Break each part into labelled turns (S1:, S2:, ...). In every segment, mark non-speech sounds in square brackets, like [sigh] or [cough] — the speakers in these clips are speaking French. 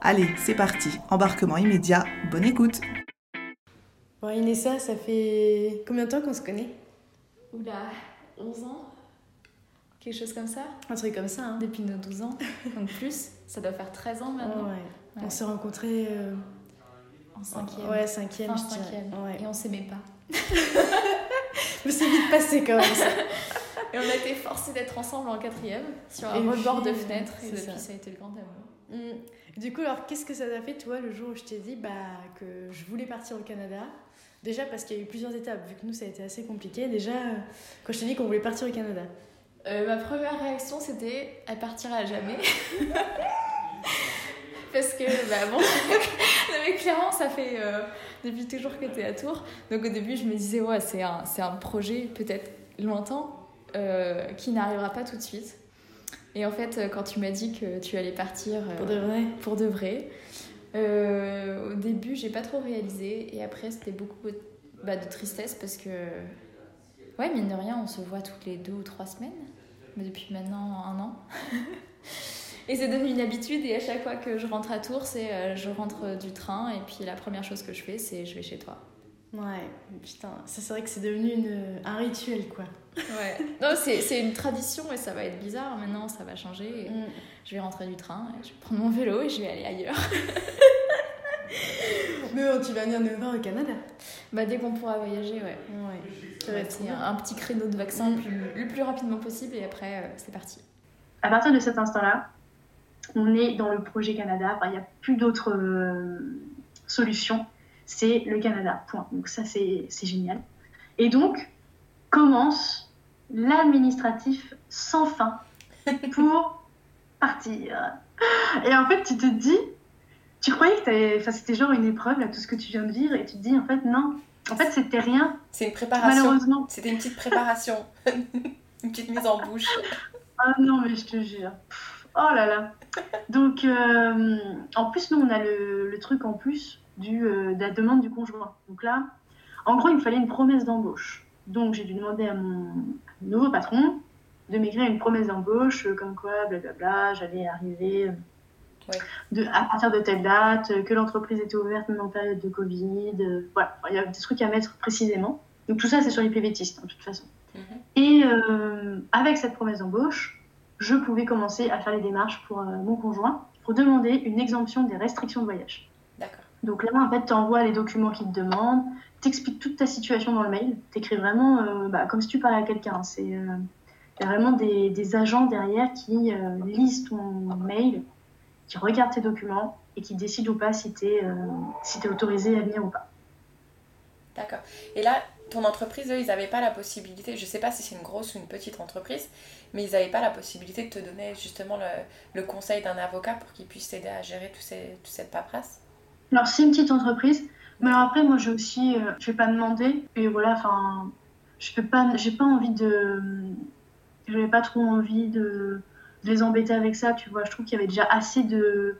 S1: Allez, c'est parti, embarquement immédiat, bonne écoute
S2: Bon, Inessa, ça fait combien de temps qu'on se connaît?
S3: Oula, 11 ans Quelque chose comme ça?
S2: Un truc comme ça, hein
S3: Depuis nos 12 ans. Donc plus, ça doit faire 13 ans maintenant.
S2: Ouais. On s'est rencontrés euh,
S3: En cinquième.
S2: ouais, cinquième,
S3: Fin
S2: je dirais.
S3: cinquième.
S2: Ouais.
S3: Et on s'aimait pas. [laughs]
S2: Mais c'est vite passé quand même ça. [laughs]
S3: Et on a été forcés d'être ensemble en quatrième, sur
S2: Et
S3: un rebord de fenêtre. Et
S2: c'est
S3: depuis,
S2: ça.
S3: ça. a été le grand amour.
S2: Mm. Du coup, alors qu'est-ce que ça t'a fait, toi, le jour où je t'ai dit bah, que je voulais partir au Canada? Déjà parce qu'il y a eu plusieurs étapes, vu que nous ça a été assez compliqué. Déjà, quand je t'ai dit qu'on voulait partir au Canada.
S3: Euh, ma première réaction, c'était elle partira à jamais. [laughs] Parce que, bah bon, [laughs] non, mais clairement, ça fait euh, depuis toujours que tu es à Tours. Donc au début, je me disais, ouais, c'est un, c'est un projet peut-être lointain euh, qui n'arrivera pas tout de suite. Et en fait, euh, quand tu m'as dit que tu allais partir euh,
S2: Pour de vrai
S3: pour de vrai, euh, au début, j'ai pas trop réalisé. Et après, c'était beaucoup bah, de tristesse parce que, ouais, mine de rien, on se voit toutes les deux ou trois semaines. Mais depuis maintenant un an. [laughs] et c'est devenu une habitude. Et à chaque fois que je rentre à Tours, c'est euh, je rentre du train. Et puis la première chose que je fais, c'est je vais chez toi.
S2: Ouais, putain, ça c'est vrai que c'est devenu une, un rituel quoi.
S3: Ouais. Non, c'est c'est une tradition et ça va être bizarre. Maintenant, ça va changer. Et
S2: Mm.
S3: Je vais rentrer du train, et je vais prendre mon vélo et je vais aller ailleurs. [laughs]
S2: Mais tu vas venir nous voir au Canada.
S3: Bah, dès qu'on pourra voyager, ouais.
S2: Ouais, ça va être
S3: C'est
S2: bien.
S3: un, un petit créneau de vaccin le plus- le plus rapidement possible et après, euh, c'est parti.
S4: à partir de cet instant-là, on est dans le projet Canada. Enfin, il n'y a plus d'autres euh, solutions. C'est le Canada. Point. Donc ça, c'est c'est génial. Et donc, commence l'administratif sans fin [laughs] pour partir. Et en fait, tu te dis, tu croyais que enfin, c'était genre une épreuve, là, tout ce que tu viens de vivre, et tu te dis, en fait, non. En fait, c'était rien,
S5: C'est une préparation.
S4: malheureusement.
S5: C'était une petite préparation. [laughs] une petite mise en bouche.
S4: Ah non, mais je te jure. Pff, Oh là là. Donc, euh, en plus, nous, on a le, le truc en plus du, euh, de la demande du conjoint. Donc là, en gros, il me fallait une promesse d'embauche. Donc, j'ai dû demander à mon nouveau patron de m'écrire une promesse d'embauche, euh, comme quoi, blablabla, j'allais arriver euh,
S5: Ouais.
S4: de, à partir de telle date, euh, que l'entreprise était ouverte même en période de Covid. euh, voilà, il y a des trucs à mettre précisément. Donc, tout ça, c'est sur les PVTistes, de toute façon.
S5: Mhm.
S4: Et euh, avec cette promesse d'embauche, je pouvais commencer à faire les démarches pour euh, mon conjoint pour demander une exemption des restrictions de voyage.
S5: D'accord.
S4: Donc là, en fait, tu envoies les documents qu'il te demandent, t'expliques toute ta situation dans le mail, t'écris vraiment euh, bah, comme si tu parlais à quelqu'un. C'est euh, y a vraiment des, des agents derrière qui euh, lisent ton mail, qui regardent tes documents et qui décident ou pas si tu es, si t'es autorisé à venir ou pas.
S5: D'accord. Et là, ton entreprise, eux, ils n'avaient pas la possibilité, je sais pas si c'est une grosse ou une petite entreprise, mais ils n'avaient pas la possibilité de te donner justement le, le conseil d'un avocat pour qu'il puisse t'aider à gérer tout ces, toute cette paperasse?
S4: Alors, c'est une petite entreprise, mais alors après, moi, j'ai aussi, euh, je vais pas demander, et voilà, enfin, je peux pas, j'ai pas envie de, j'avais pas trop envie de, les embêter avec ça, tu vois. Je trouve qu'il y avait déjà assez de,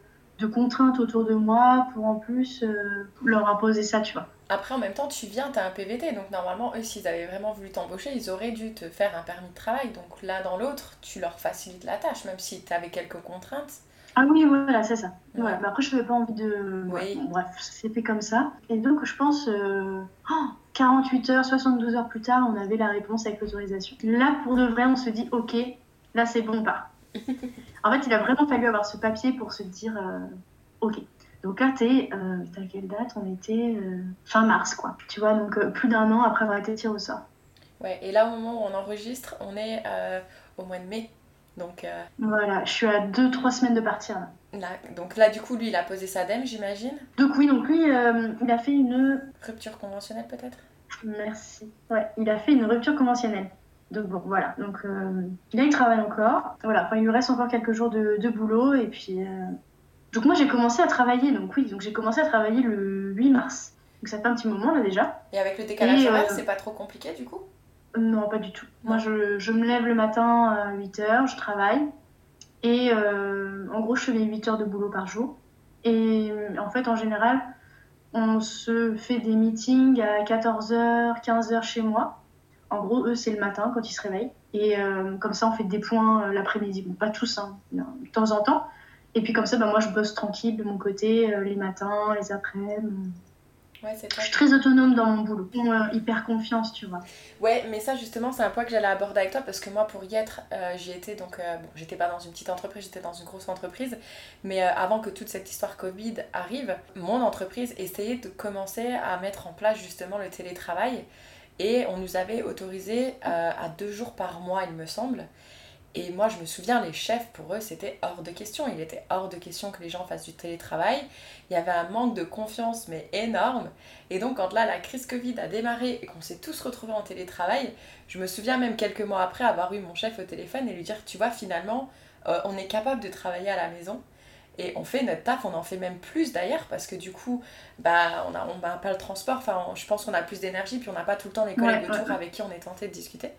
S4: contraintes autour de moi pour en plus euh, leur imposer ça, tu vois.
S5: Après, en même temps, tu viens, tu un PVT, donc normalement, eux, s'ils avaient vraiment voulu t'embaucher, ils auraient dû te faire un permis de travail. Donc l'un dans l'autre, tu leur facilites la tâche, même si tu avais quelques contraintes.
S4: Ah oui, voilà, c'est ça.
S5: Ouais.
S4: Mais après, je n'avais pas envie de.
S5: Oui.
S4: ouais, bon, bref, c'est fait comme ça. Et donc, je pense, euh, oh, 48 heures, 72 heures plus tard, on avait la réponse avec l'autorisation. Là, pour de vrai, on se dit, ok, là, c'est bon, on part. [laughs] en fait, il a vraiment fallu avoir ce papier pour se dire, euh, ok. Donc là, t'es, euh, t'as quelle date? On était euh, fin mars, quoi. Tu vois, donc euh, plus d'un an après avoir été tiré au sort.
S5: Ouais, et là, au moment où on enregistre, on est euh, au mois de mai. Donc, euh,
S4: Voilà, je suis à 2-3 semaines de partir là.
S5: là, donc là, du coup, lui, il a posé sa dème, j'imagine.
S4: Donc oui, donc lui, euh, il a fait une...
S5: Rupture conventionnelle, peut-être?
S4: Merci. Ouais, il a fait une rupture conventionnelle. Donc bon, voilà. Donc euh, là, il travaille encore. Voilà, enfin, il lui reste encore quelques jours de, de boulot. Et puis... euh, Donc moi, j'ai commencé à travailler. Donc oui, donc j'ai commencé à travailler le 8 mars. Donc ça fait un petit moment là déjà.
S5: Et avec le décalage
S4: Et, euh,
S5: horaire, c'est pas trop compliqué, du coup?
S4: Non, pas du tout. Moi, je, je me lève le matin à 8 heures, je travaille. Et euh, en gros, je fais mes 8 heures de boulot par jour. Et euh, en fait, en général, on se fait des meetings à 14h, 15h chez moi. En gros, eux, c'est le matin quand ils se réveillent. Et euh, comme ça, on fait des points l'après-midi. Bon, pas tous, hein, de temps en temps. Et puis comme ça, bah, moi, je bosse tranquille de mon côté, les matins, les après-midi.
S5: Ouais, c'est
S4: Je suis très autonome dans mon boulot. Euh, hyper confiance, tu vois.
S5: Ouais, mais ça justement, c'est un point que j'allais aborder avec toi parce que moi, pour y être, euh, j'y étais donc, euh, bon, j'étais pas dans une petite entreprise, j'étais dans une grosse entreprise, mais euh, avant que toute cette histoire Covid arrive, mon entreprise essayait de commencer à mettre en place justement le télétravail et on nous avait autorisé à deux jours par mois, il me semble. Et moi, je me souviens, les chefs, pour eux, c'était hors de question. Il était hors de question que les gens fassent du télétravail. Il y avait un manque de confiance, mais énorme. Et donc, quand là, la crise Covid a démarré et qu'on s'est tous retrouvés en télétravail, je me souviens même quelques mois après avoir eu mon chef au téléphone et lui dire Tu vois, finalement, euh, on est capable de travailler à la maison. Et on fait notre taf, on en fait même plus d'ailleurs, parce que du coup, bah, on n'a on, bah, pas le transport, enfin, on- je pense qu'on a plus d'énergie, puis on n'a pas tout le temps les collègues
S4: Ouais, ouais,
S5: autour avec qui on est tenté de discuter.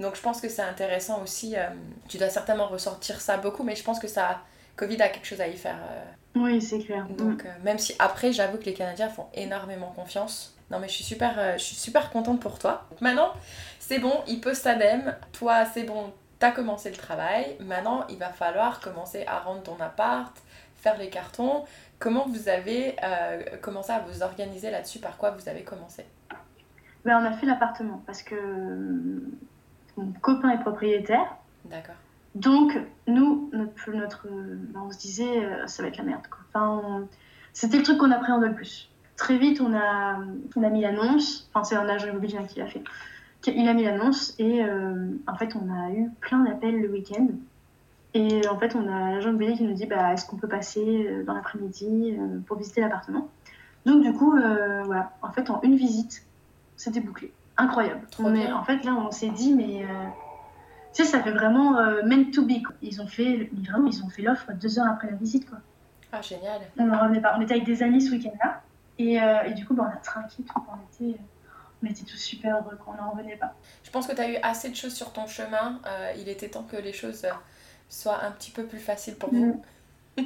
S5: Donc je pense que c'est intéressant aussi, euh, tu dois certainement ressortir ça beaucoup, mais je pense que ça, Covid a quelque chose à y faire. euh,
S4: Oui, c'est clair.
S5: donc, euh, même si après, j'avoue que les Canadiens font énormément confiance. Non, mais je suis super, je suis super contente pour toi. Maintenant, c'est bon, il pose sa dème. Toi, c'est bon, t'as commencé le travail. Maintenant, il va falloir commencer à rendre ton appart, faire les cartons. Comment vous avez commencé à vous organiser là-dessus? Par quoi vous avez commencé?
S4: Ben, on a fait l'appartement parce que mon copain est propriétaire.
S5: D'accord.
S4: Donc, nous, notre, notre, ben, on se disait, euh, ça va être la merde. Quoi. Enfin, on- C'était le truc qu'on appréhendait le plus. Très vite, on a, on a mis l'annonce. Enfin, c'est un agent immobilier qui l'a fait. Il a mis l'annonce et euh, en fait, on a eu plein d'appels le week-end. Et en fait, on a l'agent immobilier qui nous dit bah, est-ce qu'on peut passer euh, dans l'après-midi pour visiter l'appartement? Donc, du coup, euh, voilà. En fait, en une visite, c'était bouclé. Incroyable.
S5: Trop
S4: On est,
S5: bien.
S4: en fait, là, on s'est dit, mais. euh, tu sais, ça fait vraiment euh, meant to be. Quoi. Ils ont fait, vraiment, ils ont fait l'offre deux heures après la visite. Quoi.
S5: Ah, génial.
S4: On n'en revenait pas. On était avec des amis ce week-end-là. Et, euh, et du coup, bah, on a trinqué tout. On était, on était tous super heureux quand on n'en revenait pas.
S5: Je pense que tu as eu assez de choses sur ton chemin. Euh, il était temps que les choses soient un petit peu plus faciles pour vous. [laughs]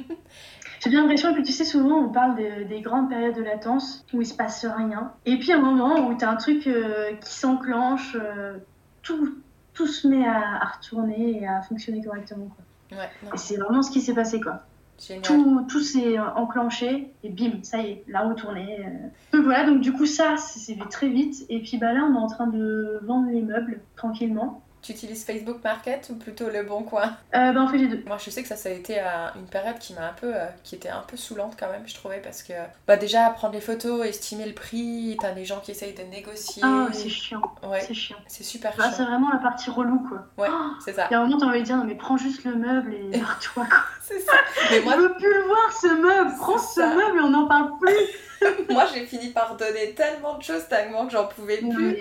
S4: J'ai bien l'impression que tu sais, souvent, on parle de- des grandes périodes de latence où il se passe rien. Et puis, à un moment où tu as un truc euh, qui s'enclenche, euh, tout, tout se met à, à retourner et à fonctionner correctement. Quoi.
S5: Ouais,
S4: Et c'est vraiment ce qui s'est passé. quoi.
S5: génial.
S4: tout, tout s'est enclenché et bim, ça y est, la roue tournée. euh. Donc voilà, donc du coup ça, c'est fait très vite. Et puis bah là, on est en train de vendre les meubles tranquillement.
S5: Tu utilises Facebook Market ou plutôt Le Bon Coin
S4: Euh, bah on fait les deux.
S5: Moi, je sais que ça, ça a été euh, une période qui m'a un peu, euh, qui était un peu saoulante quand même, je trouvais, parce que bah déjà prendre les photos, estimer le prix, t'as des gens qui essayent de négocier.
S4: Ah, c'est chiant,
S5: ouais,
S4: c'est chiant.
S5: c'est super
S4: Bah, c'est
S5: chiant.
S4: vraiment la partie relou quoi.
S5: Ouais,
S4: Oh,
S5: c'est ça.
S4: Il y a un moment, t'as envie de dire, non mais prends juste le meuble et [laughs] barre-toi quoi.
S5: C'est ça. Mais moi,
S4: Je veux plus le voir ce meuble, prends
S5: C'est
S4: ce
S5: ça.
S4: meuble et on n'en parle plus. [laughs]
S5: moi j'ai fini par donner tellement de choses tellement que j'en pouvais plus.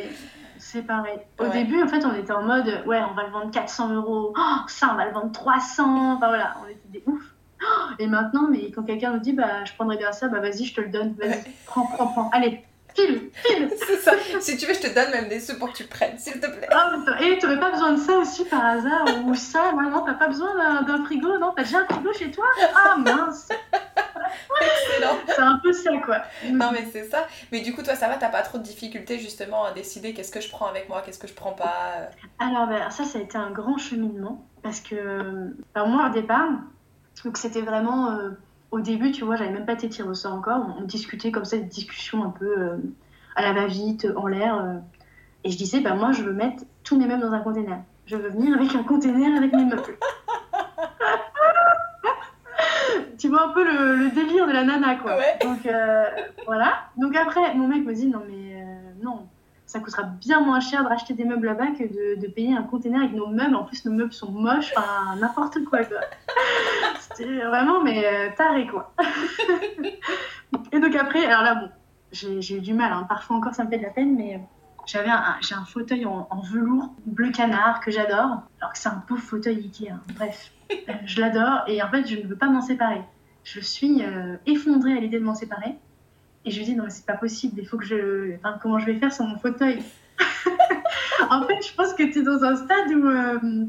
S4: C'est pareil. Au
S5: Ouais.
S4: début, en fait, on était en mode, ouais, on va le vendre 400 euros. Oh, ça, on va le vendre 300. Enfin voilà, on était des ouf. Oh, Et maintenant, mais quand quelqu'un nous dit, bah, je prendrais bien ça, bah, vas-y, je te le donne. Vas-y,
S5: Ouais.
S4: prends, prends, prends. Allez, file, file. [laughs]
S5: C'est ça. Si tu veux, je te donne même des sous pour que tu le prennes, s'il te plaît.
S4: Ah, et t'aurais pas besoin de ça aussi par hasard Ou ça, non, non, t'as pas besoin d'un frigo Non, t'as déjà un frigo chez toi? Ah mince [laughs]
S5: Excellent.
S4: C'est un peu ça, quoi. [laughs]
S5: Non mais c'est ça. Mais du coup, toi, ça va, t'as pas trop de difficultés justement à décider qu'est-ce que je prends avec moi, qu'est-ce que je prends pas?
S4: Alors, ben, ça, ça a été un grand cheminement. Parce que, alors moi, au départ, donc c'était vraiment. euh, au début, tu vois, j'avais même pas été tirée au sort encore. On, on discutait comme ça, des discussions un peu euh, à la va-vite, en l'air. euh. et je disais, bah, moi, je veux mettre tous mes meubles dans un container. Je veux venir avec un container avec mes meubles. Tu vois un peu le, le délire de la nana, quoi.
S5: Ouais.
S4: Donc euh, voilà. Donc après, mon mec me dit non mais euh, non, ça coûtera bien moins cher de racheter des meubles là-bas que de, de payer un container avec nos meubles. En plus, nos meubles sont moches, enfin n'importe quoi, quoi. [laughs] C'était vraiment mais euh, taré, quoi. [laughs] Et donc après, alors là bon, j'ai eu du mal. hein. Parfois encore, ça me fait de la peine, mais j'avais un, j'ai un fauteuil en, en velours bleu canard que j'adore, alors que c'est un pauvre fauteuil Ikea. hein. Bref, [laughs] je l'adore et en fait, je ne veux pas m'en séparer. Je suis euh, effondrée à l'idée de m'en séparer. Et je lui dis, non, mais c'est pas possible, il faut que je. Enfin, comment je vais faire sur mon fauteuil? [laughs] En fait, je pense que tu es dans un stade où, euh,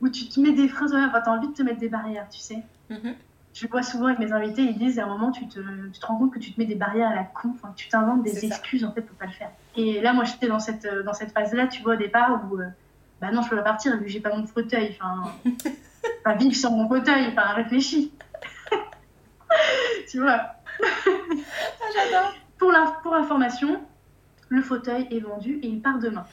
S4: où tu te mets des freins toi-même, enfin, tu as envie de te mettre des barrières, tu sais.
S5: Mhm.
S4: Je vois souvent avec mes invités, ils disent à un moment, tu te, tu te rends compte que tu te mets des barrières à la con, enfin, tu t'inventes des
S5: C'est ça.
S4: excuses en fait pour pas le faire. Et là, moi, j'étais dans cette, dans cette phase-là, tu vois, au départ, où, euh, bah non, je peux pas partir vu que j'ai pas mon fauteuil, enfin, [laughs] vivre sur mon fauteuil, enfin, réfléchis. [laughs] tu vois.
S5: Ah, j'adore.
S4: Pour la- pour information, le fauteuil est vendu et il part demain.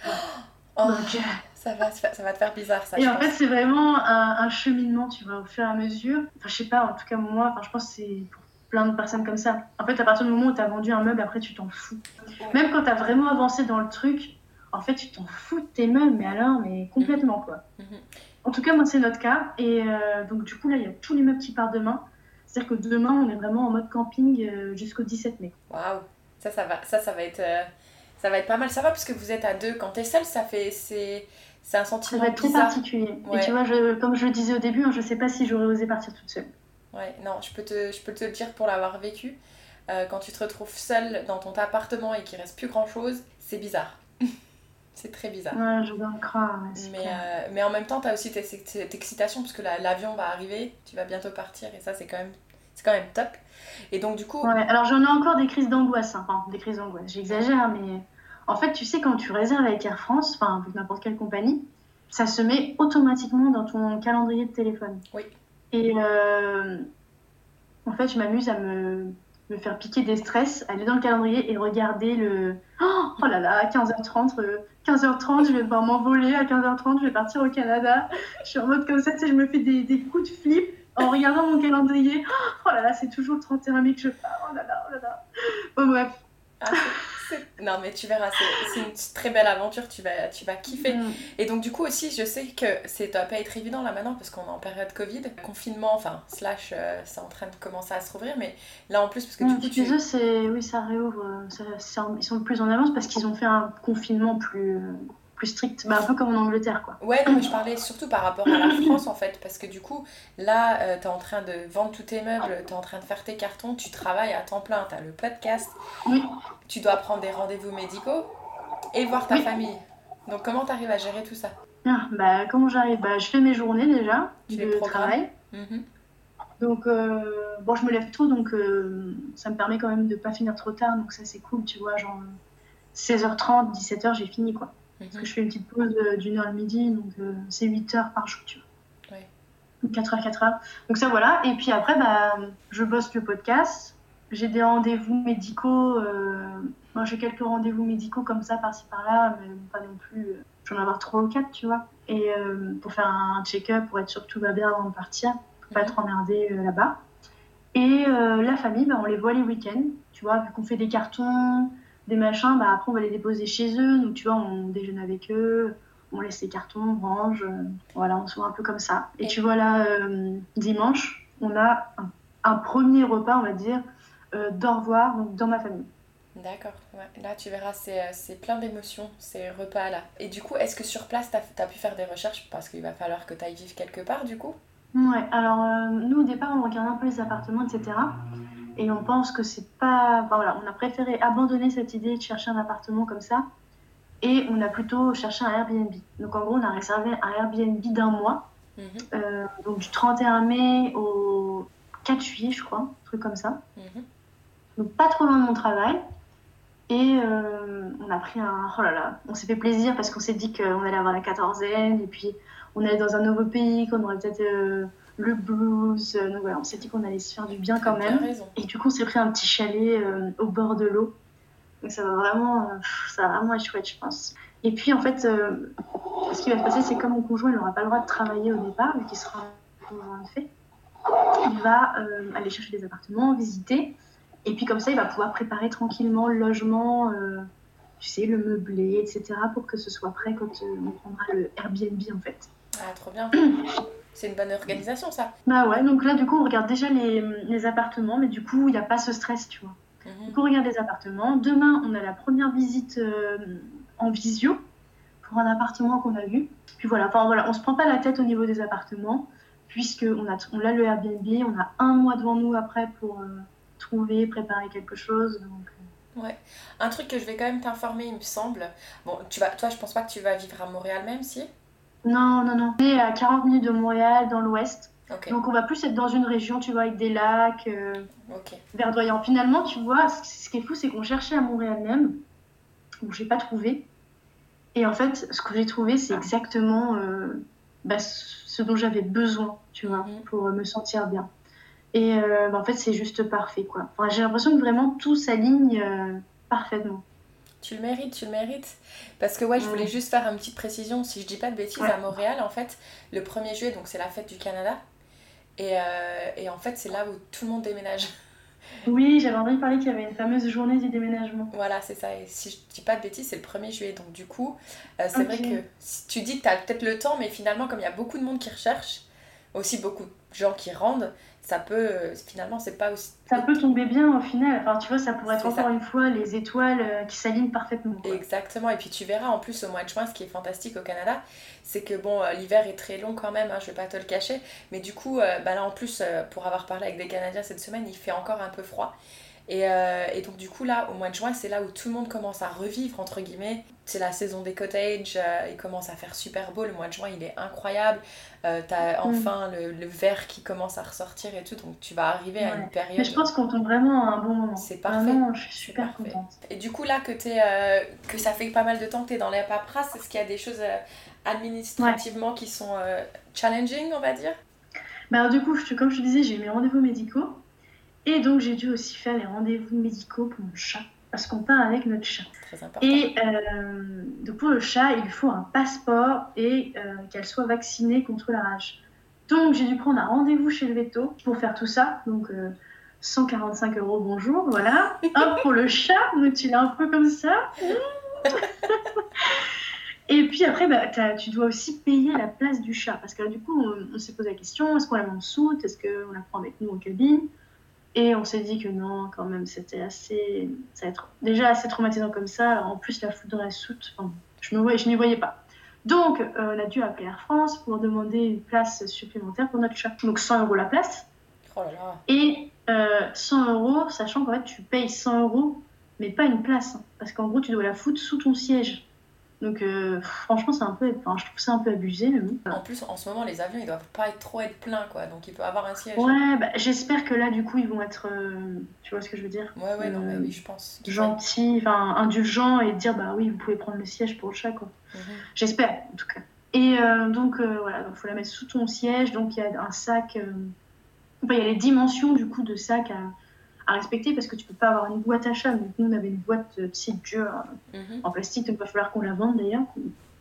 S5: Oh,
S4: Donc, euh,
S5: ça, va, ça va te faire bizarre, ça.
S4: et
S5: je
S4: en
S5: pense.
S4: fait, c'est vraiment un, un cheminement, tu vois, au fur et à mesure. Enfin, je sais pas, en tout cas, moi, enfin, je pense que c'est pour plein de personnes comme ça. En fait, à partir du moment où tu as vendu un meuble, après, tu t'en fous. Même quand tu as vraiment avancé dans le truc, en fait, tu t'en fous de tes meubles, mais alors, mais complètement, quoi.
S5: Mhm.
S4: En tout cas, moi, c'est notre cas. Et euh, donc, du coup, là, il y a tous les meubles qui partent demain. C'est-à-dire que demain, on est vraiment en mode camping euh, jusqu'au 17 mai.
S5: Waouh, ça, ça va, ça, ça va être, euh, ça va être pas mal. Ça va parce que vous êtes à deux. Quand t'es seule, ça fait, c'est, c'est un
S4: Ça
S5: sentiment
S4: va être très
S5: bizarre.
S4: particulier.
S5: Ouais.
S4: Et tu vois, je, comme je le disais au début, hein, je sais pas si j'aurais osé partir toute seule.
S5: Ouais, non, je peux te, je peux te le dire pour l'avoir vécu. Euh, quand tu te retrouves seule dans ton appartement et qu'il reste plus grand chose, c'est bizarre. [laughs] c'est très bizarre.
S4: Ouais, je dois le croire.
S5: Mais, euh, mais en même temps, tu as aussi cette excitation parce que la- l'avion va arriver, tu vas bientôt partir et ça, c'est quand même, c'est quand même top. Et donc, du coup,
S4: Ouais, alors j'en ai encore des crises d'angoisse. hein. Enfin, des crises d'angoisse, j'exagère, mais en fait, tu sais, quand tu réserves avec Air France, enfin, avec n'importe quelle compagnie, ça se met automatiquement dans ton calendrier de téléphone.
S5: Oui.
S4: Et euh, en fait, je m'amuse à me, me faire piquer des stress, aller dans le calendrier et regarder le. Oh, oh là là, 15h30, euh, 15h30, je vais devoir m'envoler, à 15h30, je vais partir au Canada. Je suis en mode comme ça, tu sais, je me fais des, des coups de flip en regardant mon calendrier. Oh là là, c'est toujours le 31 mai que je pars. Oh là là, oh là là. Bon, bref.
S5: ah, non, mais tu verras, c'est- une très belle aventure, tu vas, tu vas kiffer.
S4: Mm.
S5: Et donc du coup aussi, je sais que c'est doit pas être évident là maintenant parce qu'on est en période Covid, confinement, enfin slash, euh, c'est en train de commencer à se rouvrir, mais là en plus parce que du
S4: Mm,
S5: coup tu...
S4: eux, c'est oui, ça réouvre. euh, ça- ça- ils sont plus en avance parce qu'ils ont fait un confinement plus, euh, plus strict, bah, un peu comme en Angleterre, quoi.
S5: Ouais, non, mais je parlais surtout par rapport à la [coughs] France en fait, parce que du coup, là, euh, t'es en train de vendre tous tes meubles, t'es en train de faire tes cartons, tu travailles à temps plein, t'as le podcast,
S4: Oui.
S5: tu dois prendre des rendez-vous médicaux et voir ta
S4: Oui.
S5: famille. Donc comment t'arrives à gérer tout ça?
S4: Ah, bah, comment j'arrive? Bah, Je fais mes journées déjà
S5: Tu les
S4: de
S5: programmes
S4: travail.
S5: Mhm.
S4: Donc, euh, bon, je me lève tôt, donc euh, ça me permet quand même de pas finir trop tard, donc ça c'est cool, tu vois, genre 16h30, 17h, j'ai fini, quoi. Parce
S5: Mhm.
S4: que je fais une petite pause euh, d'une heure le midi, donc euh, c'est 8 heures par jour, tu vois.
S5: Ouais.
S4: 4 heures, 4 heures. Donc ça, voilà. Et puis après, bah, je bosse le podcast. J'ai des rendez-vous médicaux. euh, Moi, j'ai quelques rendez-vous médicaux comme ça, par-ci, par-là, mais pas non plus. euh, J'en ai avoir 3 ou 4, tu vois. Et euh, pour faire un check-up, pour être sûr que tout va bien avant de partir, pour pas
S5: Mhm.
S4: être emmerdé euh, là-bas. Et euh, la famille, bah, on les voit les week-ends. Tu vois, vu qu'on fait des cartons, des machins, bah, après on va les déposer chez eux. Donc tu vois, on déjeune avec eux, on laisse les cartons, on range. euh, voilà, on se voit un peu comme ça. Et tu vois là, euh, dimanche, on a un, un premier repas, on va dire, euh, d'au revoir donc, dans ma famille.
S5: D'accord, ouais. là tu verras, c'est c'est plein d'émotions, ces repas-là. Et du coup, est-ce que sur place, t'as as pu faire des recherches? Parce qu'il va falloir que tu ailles vivre quelque part du coup
S4: Ouais, alors euh, nous au départ on regarde un peu les appartements, etc. Et on pense que c'est pas. Enfin voilà, on a préféré abandonner cette idée de chercher un appartement comme ça. Et on a plutôt cherché un Airbnb. Donc en gros, on a réservé un Airbnb d'un mois.
S5: Mhm,
S4: euh, donc du 31 mai au 4 juillet, je crois, un truc comme ça.
S5: mhm.
S4: Donc pas trop loin de mon travail. Et euh, on a pris un. Oh là là, on s'est fait plaisir parce qu'on s'est dit qu'on allait avoir la quatorzaine et puis on allait dans un nouveau pays, qu'on aurait peut-être euh, le blues. Euh, Donc voilà, on s'est dit qu'on allait se faire du bien quand même. Et du coup, on s'est pris un petit chalet euh, au bord de l'eau. Donc ça va vraiment, euh, ça va vraiment être chouette, je pense. Et puis en fait, euh, ce qui va se passer, c'est que comme mon conjoint, il n'aura pas le droit de travailler au départ, vu qu'il sera un conjoint de fait. il va aller chercher des appartements, visiter, et puis comme ça, il va pouvoir préparer tranquillement le logement, tu sais, le meubler, etc., pour que ce soit prêt quand on prendra le Airbnb en fait.
S5: Ah, trop bien. [clears throat] C'est une bonne organisation, ça.
S4: Bah ouais, donc là, du coup, on regarde déjà les, les appartements, mais du coup, il n'y a pas ce stress, tu vois.
S5: Mhm.
S4: Donc on regarde les appartements. Demain, on a la première visite euh, en visio pour un appartement qu'on a vu. Puis voilà, enfin voilà, on se prend pas la tête au niveau des appartements, puisque on a, on a le Airbnb, on a un mois devant nous après pour euh, trouver, préparer quelque chose. Donc, euh,
S5: Un truc que je vais quand même t'informer, il me semble. Bon, tu vas, toi, je pense pas que tu vas vivre à Montréal même, si?
S4: Non, non, non. On est à 40 minutes de Montréal, dans l'ouest. Donc on va plus être dans une région, tu vois, avec des lacs, euh, verdoyants. Finalement, tu vois, ce qui est fou, c'est qu'on cherchait à Montréal même, où j'ai pas trouvé. Et en fait, ce que j'ai trouvé, c'est exactement euh, bah, ce dont j'avais besoin, tu vois,
S5: Mhm.
S4: pour euh, me sentir bien. Et euh, bah, en fait, c'est juste parfait, quoi. Enfin, j'ai l'impression que vraiment tout s'aligne parfaitement.
S5: Tu le mérites, tu le mérites. Parce que ouais, je voulais
S4: Ouais.
S5: juste faire une petite précision. Si je dis pas de bêtises,
S4: Ouais.
S5: à Montréal, en fait, le 1er juillet, donc c'est la fête du Canada. Et, euh, et en fait, c'est là où tout le monde déménage. [laughs]
S4: Oui, j'avais entendu parler qu'il y avait une fameuse journée du déménagement.
S5: Voilà, c'est ça. Et si je dis pas de bêtises, c'est le 1er juillet. Donc du coup, euh, c'est vrai que si tu dis que tu as peut-être le temps, mais finalement, comme il y a beaucoup de monde qui recherche, aussi beaucoup de gens qui rendent, ça peut, euh, finalement, c'est pas aussi...
S4: Ça peut tomber bien au final. Enfin, tu vois, ça pourrait être encore une fois les étoiles euh, qui s'alignent parfaitement. quoi.
S5: Exactement, et puis tu verras en plus au mois de juin, ce qui est fantastique au Canada, c'est que bon, euh, l'hiver est très long quand même, hein, je vais pas te le cacher, mais du coup, bah là en plus, pour avoir parlé avec des Canadiens cette semaine, il fait encore un peu froid. Et, euh, et donc du coup là, au mois de juin, c'est là où tout le monde commence à revivre, entre guillemets. C'est la saison des cottages, euh, il commence à faire super beau, le mois de juin il est incroyable. Euh, T'as enfin le, le vert qui commence à ressortir et tout, donc tu vas arriver à une période...
S4: Mais je pense qu'on tombe vraiment à un bon moment.
S5: C'est parfait.
S4: Vraiment, je suis super
S5: parfait.
S4: contente.
S5: Et du coup, là, que, t'es, euh, que ça fait pas mal de temps que tu es dans les paperasses, est-ce qu'il y a des choses administrativement qui sont challenging, on va dire?
S4: Bah, alors, du coup, je- comme je te disais, j'ai mes rendez-vous médicaux. Et donc, j'ai dû aussi faire les rendez-vous médicaux pour mon chat. Parce qu'on part avec notre chat. Et euh, donc, pour le chat, il faut un passeport et euh, qu'elle soit vaccinée contre la rage. Donc, j'ai dû prendre un rendez-vous chez le veto pour faire tout ça. Donc, euh, 145 euros, bonjour, voilà. [laughs] Hop, pour le chat, donc tu l'as un peu comme ça. [laughs] Et puis après, bah, tu dois aussi payer la place du chat. Parce que là, du coup, on, on s'est posé la question est-ce qu'on la met en soute? Est-ce qu'on la prend avec nous en cabine? Et on s'est dit que non, quand même, c'était assez. Ça va être déjà assez traumatisant comme ça. En plus, la foutre dans la soute, enfin, je, n'y voyais pas. Donc, euh, on a dû appeler Air France pour demander une place supplémentaire pour notre chat. Donc, 100 euros la place.
S5: Oh là là.
S4: Et euh, 100 euros, sachant qu'en fait, tu payes 100 euros, mais pas une place. hein. parce qu'en gros, tu dois la foutre sous ton siège. Donc, euh, franchement, c'est un peu, enfin, je trouve ça un peu abusé, mais bon.
S5: En plus, en ce moment, les avions, ils doivent pas être trop être pleins, quoi. Donc, il peut avoir un siège.
S4: Ouais, bah, j'espère que là, du coup, ils vont être, euh, tu vois ce que je veux dire,
S5: ouais, ouais, non, mais
S4: Euh,
S5: oui, je pense.
S4: gentils, enfin, indulgents et dire, bah oui, vous pouvez prendre le siège pour le chat, quoi.
S5: Mhm.
S4: J'espère, en tout cas. Et donc, voilà, donc faut la mettre sous ton siège. Donc, il y a un sac. enfin, il y a les dimensions, du coup, de sac à, à respecter parce que tu peux pas avoir une boîte à chat. Donc, nous, on avait une boîte euh, de type dur
S5: Mhm.
S4: en plastique. Donc, il va falloir qu'on la vende d'ailleurs.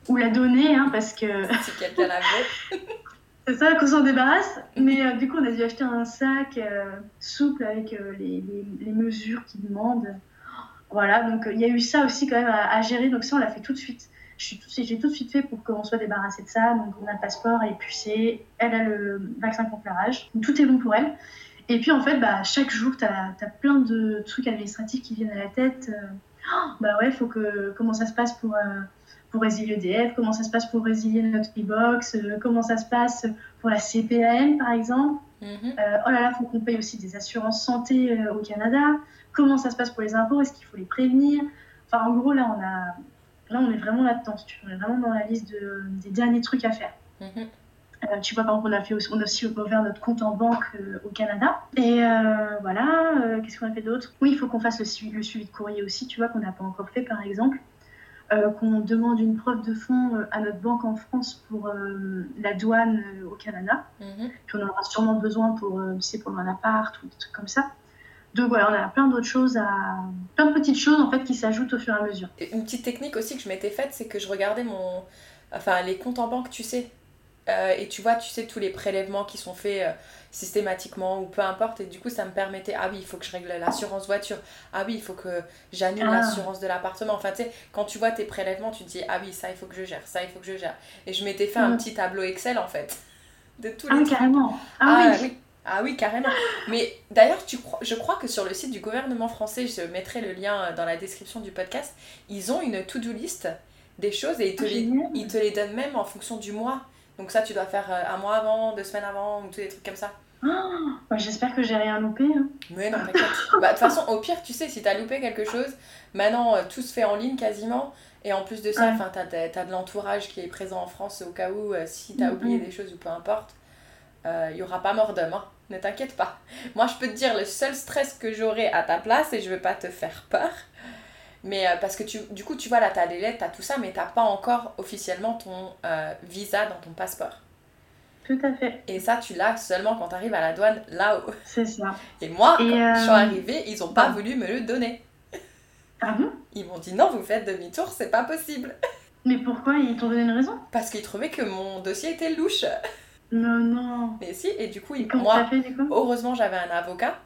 S4: ou- la donner, hein, parce que [laughs]
S5: Si quelqu'un la veut. [laughs]
S4: c'est ça qu'on s'en débarrasse. Mais euh, du coup, on a dû acheter un sac euh, souple avec euh, les, les- les mesures qu'ils demandent. Voilà, donc il y a eu ça aussi quand même à, à gérer. Donc, ça, on l'a fait tout de suite. Je suis tout- J'ai tout de suite fait pour qu'on soit débarrassé de ça. Donc, on a le passeport, elle est pucée, elle a le vaccin contre la rage. Tout est bon pour elle. Et puis, en fait, bah, chaque jour, tu as, plein de trucs administratifs qui viennent à la tête. Euh, oh, bah ouais, faut que. Comment ça se passe pour. euh, pour résilier EDF, comment ça se passe pour résilier notre e-box, euh, comment ça se passe pour la CPAM par exemple.
S5: Mhm.
S4: Euh, oh là là, il faut qu'on paye aussi des assurances santé au Canada. Comment ça se passe pour les impôts Est-ce qu'il faut les prévenir? Enfin, en gros, là, on, a... là, on est vraiment là-dedans. On est vraiment dans la liste de... des derniers trucs à faire.
S5: Mhm.
S4: Euh, tu vois, par exemple, on a, fait aussi, on a aussi ouvert notre compte en banque euh, au Canada. Et euh, voilà, qu'est-ce qu'on a fait d'autre? Oui, il faut qu'on fasse le, suivi- le suivi de courrier aussi, tu vois, qu'on n'a pas encore fait, par exemple. Qu'on demande une preuve de fonds à notre banque en France pour la douane au Canada.
S5: Mhm.
S4: Puis on en aura sûrement besoin pour, tu sais, pour un appart ou des trucs comme ça. Donc voilà, on a plein d'autres choses à... plein de petites choses en fait qui s'ajoutent au fur et à mesure.
S5: Une petite technique aussi que je m'étais faite, c'est que je regardais mon. Enfin, les comptes en banque, tu sais. Euh, et tu vois, tu sais, tous les prélèvements qui sont faits euh, systématiquement ou peu importe. Et du coup, ça me permettait, ah oui, il faut que je règle l'assurance voiture. Ah oui, il faut que j'annule
S4: Ah.
S5: l'assurance de l'appartement. Enfin, tu sais, quand tu vois tes prélèvements, tu te dis, ah oui, ça, il faut que je gère, ça, il faut que je gère. Et je m'étais fait un
S4: Mm.
S5: petit tableau Excel, en fait, [laughs] de tous
S4: Ah
S5: les
S4: oui,
S5: trucs.
S4: carrément. Ah, oui.
S5: Ah oui, carrément. Mais d'ailleurs, tu crois, je crois que sur le site du gouvernement français, je mettrai le lien euh, dans la description du podcast, ils ont une to-do list des choses et ils te,
S4: Ah,
S5: les, ils te les donnent même en fonction du mois. Donc ça, tu dois faire euh, un mois avant, deux semaines avant, ou tous des trucs comme ça.
S4: Ah, bah, J'espère que j'ai rien loupé. hein.
S5: Mais non, t'inquiète. [laughs] Bah, de toute façon, au pire, tu sais, si t'as loupé quelque chose, maintenant, euh, tout se fait en ligne quasiment. Et en plus de ça, enfin, t'as, de l'entourage qui est présent en France au cas où, euh, si t'as oublié des choses ou peu importe, il y aura pas mort d'homme, hein. Ne t'inquiète pas. Moi, je peux te dire, le seul stress que j'aurai à ta place, et je veux pas te faire peur, mais euh, parce que tu, du coup, tu vois, là, t'as les lettres, t'as tout ça, mais t'as pas encore officiellement ton euh, visa dans ton passeport.
S4: Tout à fait.
S5: Et ça, tu l'as seulement quand t'arrives à la douane là-haut.
S4: C'est ça.
S5: Et moi,
S4: Et,
S5: quand
S4: euh,
S5: je suis arrivée, ils ont pas
S4: ah.
S5: voulu me le donner.
S4: Ah bon?
S5: Ils m'ont dit non, vous faites demi-tour, c'est pas possible.
S4: Mais pourquoi? Ils t'ont donné une raison?
S5: Parce qu'ils trouvaient que mon dossier était louche.
S4: Non, non.
S5: Mais si, et du coup,
S4: Et
S5: moi,
S4: fait du coup?
S5: heureusement, j'avais un avocat.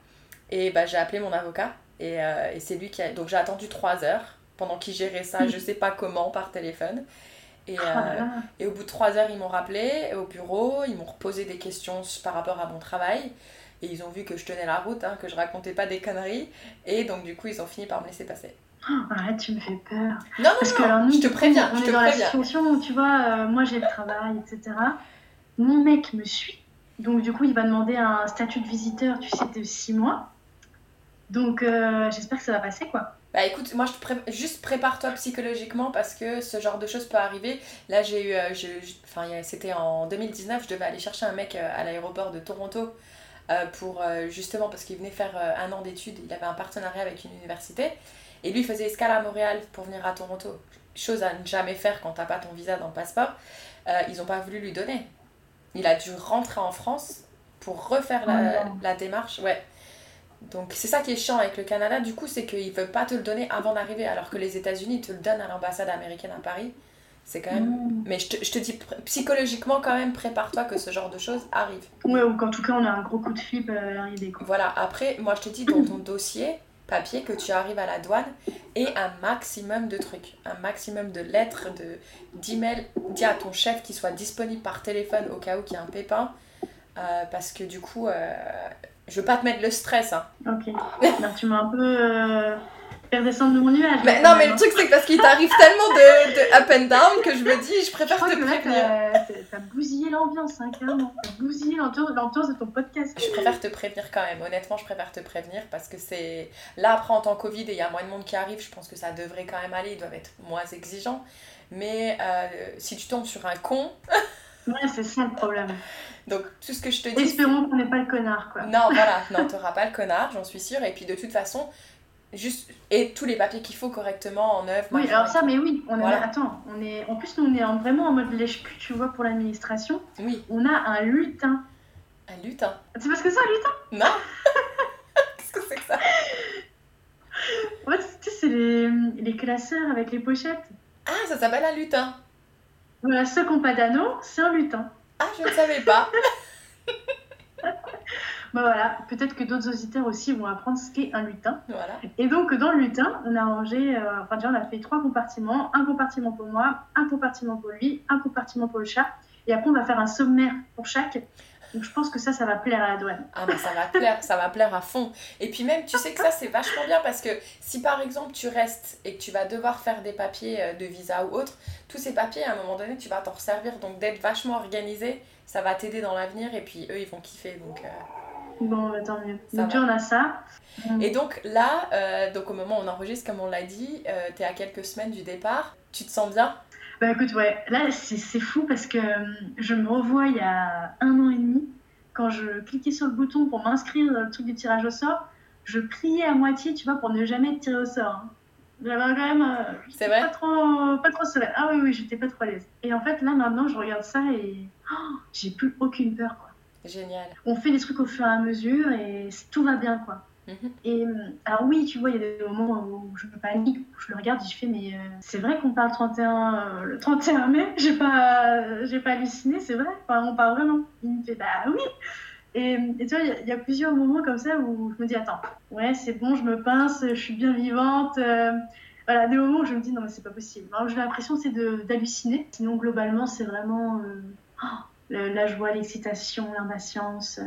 S5: Et bah, j'ai appelé mon avocat. Et, euh, et c'est lui qui a. Donc j'ai attendu trois heures pendant qu'il gérait ça, je sais pas comment, par téléphone. Et,
S4: là
S5: euh, et au bout de trois heures, ils m'ont rappelé au bureau, ils m'ont reposé des questions par rapport à mon travail. Et ils ont vu que je tenais la route, hein, que je racontais pas des conneries. Et donc, du coup, ils ont fini par me laisser passer.
S4: Oh, arrête, tu me fais peur.
S5: Non, non,
S4: Parce que
S5: non,
S4: alors nous,
S5: je te préviens,
S4: on
S5: je
S4: est
S5: te
S4: dans la
S5: préviens.
S4: situation où tu vois, euh, moi j'ai le travail, etc. Mon mec me suit, donc du coup il va demander un statut de visiteur, tu sais, de 6 mois. Donc euh, j'espère que ça va passer quoi.
S5: Bah écoute, moi je te pré- juste prépare-toi psychologiquement parce que ce genre de choses peut arriver. Là j'ai eu, euh, je- enfin c'était en 2019, je devais aller chercher un mec euh, à l'aéroport de Toronto euh, pour justement parce qu'il venait faire un an d'études, il avait un partenariat avec une université et lui faisait escale à Montréal pour venir à Toronto. Chose à ne jamais faire quand t'as pas ton visa dans le passeport. Ils ont pas voulu lui donner. Il a dû rentrer en France pour refaire la,
S4: Oh
S5: la démarche. Ouais. Donc c'est ça qui est chiant avec le Canada, du coup, c'est qu'ils veulent pas te le donner avant d'arriver, alors que les États-Unis te le donnent à l'ambassade américaine à Paris. C'est quand même.
S4: Mmh.
S5: Mais je te, je te dis psychologiquement quand même, prépare-toi que ce genre de choses arrive.
S4: Ouais, ou qu'en tout cas on a un gros coup de flip euh, à l'arrivée.
S5: Voilà, après, moi je te dis dans ton dossier papier que tu arrives à la douane et un maximum de trucs, un maximum de lettres, de d'emails. Dis à ton chef qu'il soit disponible par téléphone au cas où il y a un pépin, euh, parce que du coup, euh, je veux pas te mettre le stress. Hein.
S4: Ok. Alors, tu m'as un peu euh, fait redescendre de mon nuage.
S5: Mais non, mais le truc c'est que parce qu'il t'arrive tellement de, de up and down que je me dis, je préfère te
S4: que
S5: prévenir.
S4: t'as t'as bousillé l'ambiance, hein, carrément. T'as bousillé l'ambiance de ton podcast.
S5: Je préfère te prévenir quand même, honnêtement, je préfère te prévenir parce que c'est. Là, après, en temps Covid et il y a moins de monde qui arrive, je pense que ça devrait quand même aller, ils doivent être moins exigeants. Mais euh, si tu tombes sur un con,
S4: Ouais, c'est ça le problème.
S5: Donc tout ce que je te dis.
S4: Espérons qu'on n'est pas le connard, quoi.
S5: Non, voilà, non, t'auras pas le connard, j'en suis sûre. Et puis de toute façon, juste. Et tous les papiers qu'il faut correctement en œuvre.
S4: Oui, alors ça, mais oui, on est,
S5: Voilà.
S4: attends, on est, en plus, nous, on est en- vraiment en mode lèche-cul, tu vois, pour l'administration.
S5: Oui,
S4: On a un lutin.
S5: un lutin.
S4: C'est parce que ça, un lutin?
S5: Non [laughs] Qu'est-ce que c'est que ça?
S4: Ouais, tu sais, c'est les, les classeurs avec les pochettes.
S5: Ah, ça s'appelle un lutin.
S4: Voilà, ceux qui n'ont pas d'anneau, c'est un lutin.
S5: Ah, je ne savais pas. [laughs]
S4: Bah voilà, peut-être que d'autres auditeurs aussi vont apprendre ce qu'est un lutin.
S5: Voilà.
S4: Et donc, dans le lutin, on a rangé, euh, enfin, déjà, on a fait trois compartiments. Un compartiment pour moi, un compartiment pour lui, un compartiment pour le chat. Et après, on va faire un sommaire pour chaque. Donc, je pense que ça, ça va plaire à la douane.
S5: Ah mais ça va plaire, ça va plaire à fond. Et puis même, tu sais que ça c'est vachement bien parce que si par exemple tu restes et que tu vas devoir faire des papiers euh, de visa ou autre, tous ces papiers à un moment donné tu vas t'en resservir. Donc d'être vachement organisé, ça va t'aider dans l'avenir et puis eux ils vont kiffer. Donc, euh.
S4: Bon, bah, tant mieux.
S5: Ça
S4: donc,
S5: va.
S4: tu on a ça.
S5: Et donc là, euh, donc au moment où on enregistre, comme on l'a dit, euh, t'es à quelques semaines du départ. Tu te sens bien?
S4: Bah écoute, ouais, là c'est fou parce que euh, je me revois il y a un an et demi, quand je cliquais sur le bouton pour m'inscrire dans le truc du tirage au sort, je priais à moitié, tu vois, pour ne jamais être tiré au sort. hein. J'avais quand même. euh,
S5: C'est
S4: j'étais
S5: vrai
S4: Pas trop, pas trop sereine. Ah oui, oui, j'étais pas trop à l'aise. Et en fait, là maintenant, je regarde ça et oh, j'ai plus aucune peur, quoi.
S5: Génial.
S4: On fait des trucs au fur et à mesure et tout va bien, quoi. Et alors oui, tu vois, il y a des moments où je me panique, où je le regarde et je fais, mais c'est vrai qu'on parle 31, le 31 mai, [laughs] j'ai pas, pas halluciné, c'est vrai, enfin, on parle vraiment. Il me fait, bah oui. Et, tu vois, il y, a plusieurs moments comme ça où je me dis, attends, ouais, c'est bon, je me pince, je suis bien vivante voilà, des moments où je me dis non, mais c'est pas possible. j'ai l'impression c'est d'halluciner. Sinon, globalement, c'est vraiment euh, oh, la joie, l'excitation, l'impatience.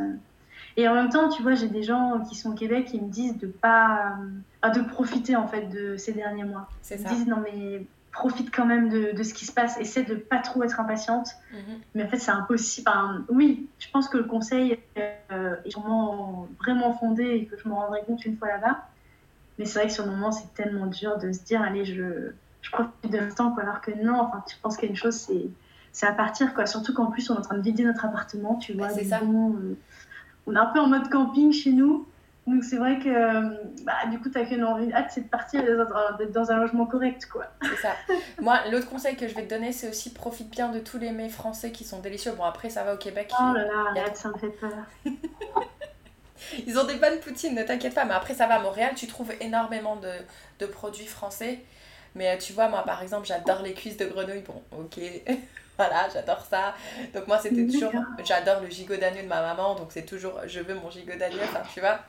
S4: Euh. Et en même temps, tu vois, j'ai des gens qui sont au Québec qui me disent de pas. Euh, de profiter en fait de ces derniers mois.
S5: Ils
S4: me disent non, mais profite quand même de, de, ce qui se passe, essaie de pas trop être impatiente. Mhm. Mais en fait, c'est impossible. oui, je pense que le conseil est sûrement vraiment fondé et que je me rendrai compte une fois là-bas. Mais c'est vrai que sur le moment, c'est tellement dur de se dire, allez, je, je profite de l'instant, quoi. Alors que non, enfin, tu penses qu'une chose, c'est, c'est à partir, quoi. Surtout qu'en plus, on est en train de vider notre appartement, tu vois.
S5: c'est ça.
S4: Euh, on est un peu en mode camping chez nous. Donc c'est vrai que bah, du coup, tu as qu'une envie, hâte, c'est de partir d'être dans un logement correct, quoi. [laughs]
S5: C'est ça. Moi, l'autre conseil que je vais te donner, c'est aussi profite bien de tous les mets français qui sont délicieux. Bon, après, ça va au Québec.
S4: Oh là là, arrête, ça me fait peur. [laughs]
S5: Ils ont des bonnes poutines, ne t'inquiète pas. Mais après, ça va à Montréal, tu trouves énormément de, de produits français. Mais euh, tu vois, moi, par exemple, j'adore les cuisses de grenouille. Bon, ok, [laughs] voilà, j'adore ça. Donc, moi, c'était toujours. J'adore le gigot d'agneau de ma maman. Donc, c'est toujours. Je veux mon gigot d'agneau. Enfin, tu vois,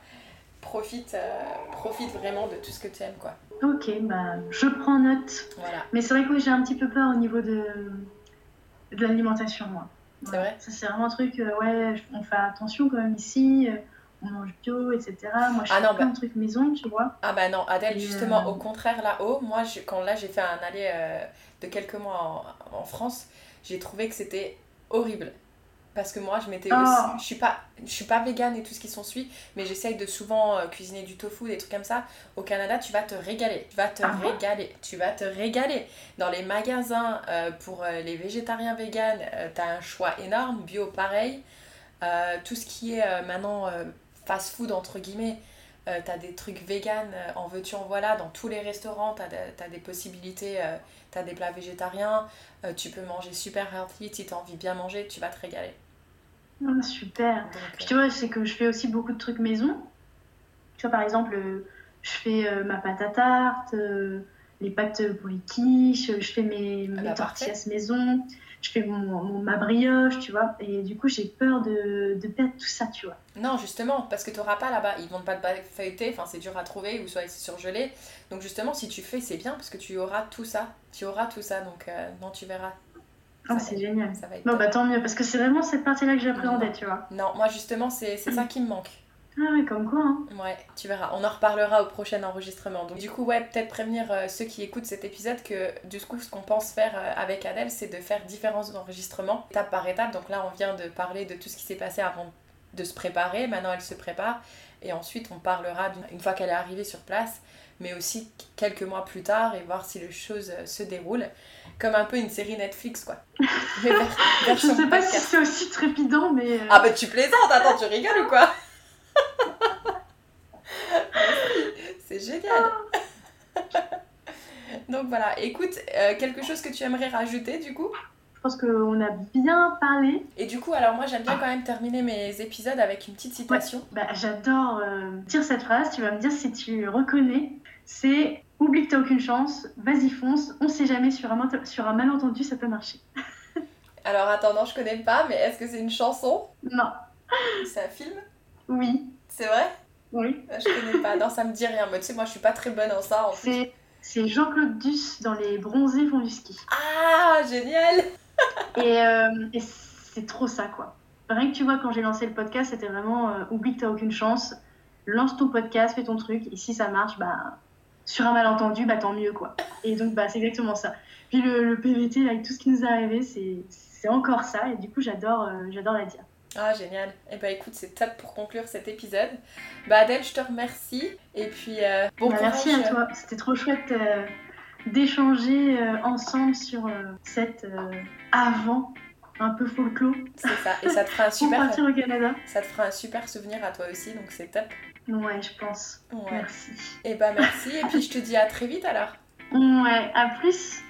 S5: profite, euh, profite vraiment de tout ce que tu aimes, quoi.
S4: Ok, bah, je prends note.
S5: Voilà.
S4: Mais c'est vrai que j'ai un petit peu peur au niveau de, de l'alimentation, moi.
S5: C'est vrai?
S4: Ça, c'est vraiment un truc, euh, ouais, on fait attention quand même ici on mange bio, etc. Moi, je ah fais non, bah... truc maison, tu vois.
S5: Ah bah non, Adèle, justement, euh, au contraire, là-haut, moi, je, quand là, j'ai fait un aller euh, de quelques mois en, France, j'ai trouvé que c'était horrible. Parce que moi, je m'étais oh. aussi... Je suis pas, je suis pas végane et tout ce qui s'ensuit, mais j'essaye de souvent euh, cuisiner du tofu, des trucs comme ça. Au Canada, tu vas te régaler. Tu vas te ah régaler. Tu vas te régaler. Dans les magasins pour les végétariens véganes, tu as un choix énorme. Bio, pareil. tout ce qui est maintenant fast-food entre guillemets. Euh, t'as des trucs vegan, euh, en veux-tu, en voilà, dans tous les restaurants, t'as as des possibilités, euh, t'as des plats végétariens, tu peux manger super healthy, si t'as envie de bien manger, tu vas te régaler.
S4: Ah, super. tu vois, c'est que je fais aussi beaucoup de trucs maison. Tu vois, par exemple, je fais ma pâte à tarte, les pâtes pour les quiches, je fais mes, ah mes bah, tortillas maison je fais mon, ma brioche, tu vois. Et du coup, j'ai peur de, de, perdre tout ça, tu vois.
S5: Non, justement, parce que tu n'auras pas là-bas. Ils vendent pas de feuilleté, enfin, c'est dur à trouver, ou soit c'est surgelé. Donc, justement, si tu fais, c'est bien, parce que tu auras tout ça. Tu auras tout ça, donc euh, non, tu verras.
S4: Ah, c'est génial. Ça va être bon, bah tant mieux, parce que c'est vraiment cette partie-là que j'appréhendais, tu vois.
S5: Non, moi, justement, c'est ça qui me manque.
S4: Ah ouais, comme quoi. Hein.
S5: Ouais, tu verras. On en reparlera au prochain enregistrement. Donc, du coup, ouais, peut-être prévenir euh, ceux qui écoutent cet épisode que du coup, ce qu'on pense faire euh, avec Adèle, c'est de faire différents enregistrements, étape par étape. Donc là, on vient de parler de tout ce qui s'est passé avant de se préparer. Maintenant, elle se prépare. Et ensuite, on parlera une fois qu'elle est arrivée sur place, mais aussi quelques mois plus tard et voir si les choses euh, se déroulent. Comme un peu une série Netflix, quoi. [laughs]
S4: Je sais pas si c'est aussi trépidant, mais.
S5: Ah, bah tu plaisantes, attends, tu rigoles ou quoi? C'est génial. [laughs] Donc voilà, écoute, euh, quelque chose que tu aimerais rajouter du coup?
S4: Je pense qu'on a bien parlé.
S5: Et du coup, alors moi j'aime bien quand même terminer mes épisodes avec une petite citation.
S4: bah, J'adore euh, dire cette phrase, tu vas me dire si tu reconnais. C'est oublie que t'as aucune chance, vas-y fonce, on sait jamais, sur un, sur un malentendu ça peut marcher. [laughs]
S5: alors attends, je connais pas, mais est-ce que c'est une chanson?
S4: Non.
S5: C'est un film?
S4: Oui.
S5: C'est vrai?
S4: Oui.
S5: Ah, je connais pas. Non, ça me dit rien. Mais tu sais, moi, je suis pas très bonne en ça. En
S4: c'est Jean-Claude Duss dans Les Bronzés font du ski.
S5: Ah, génial [laughs]
S4: euh, Et, c'est trop ça, quoi. Rien que tu vois, quand j'ai lancé le podcast, c'était vraiment euh, oublie que t'as aucune chance, lance ton podcast, fais ton truc, et si ça marche, bah, sur un malentendu, bah tant mieux, quoi. Et donc, bah, c'est exactement ça. Puis le, le, PVT, avec tout ce qui nous est arrivé, c'est encore ça, et du coup, j'adore euh, j'adore la dire.
S5: Ah, génial. Et eh bah ben, écoute, c'est top pour conclure cet épisode. Bah Adèle, je te remercie. Et puis, euh, bon bah,
S4: Merci à toi. C'était trop chouette euh, d'échanger euh, ensemble sur cette avant un peu folklore.
S5: C'est ça. Et ça te fera un [laughs] super...
S4: partir au Canada.
S5: Ça te fera un super souvenir à toi aussi, donc c'est top.
S4: Ouais, je pense. Merci.
S5: Et eh bah merci. Et puis, je te dis à très vite alors.
S4: Ouais, à plus.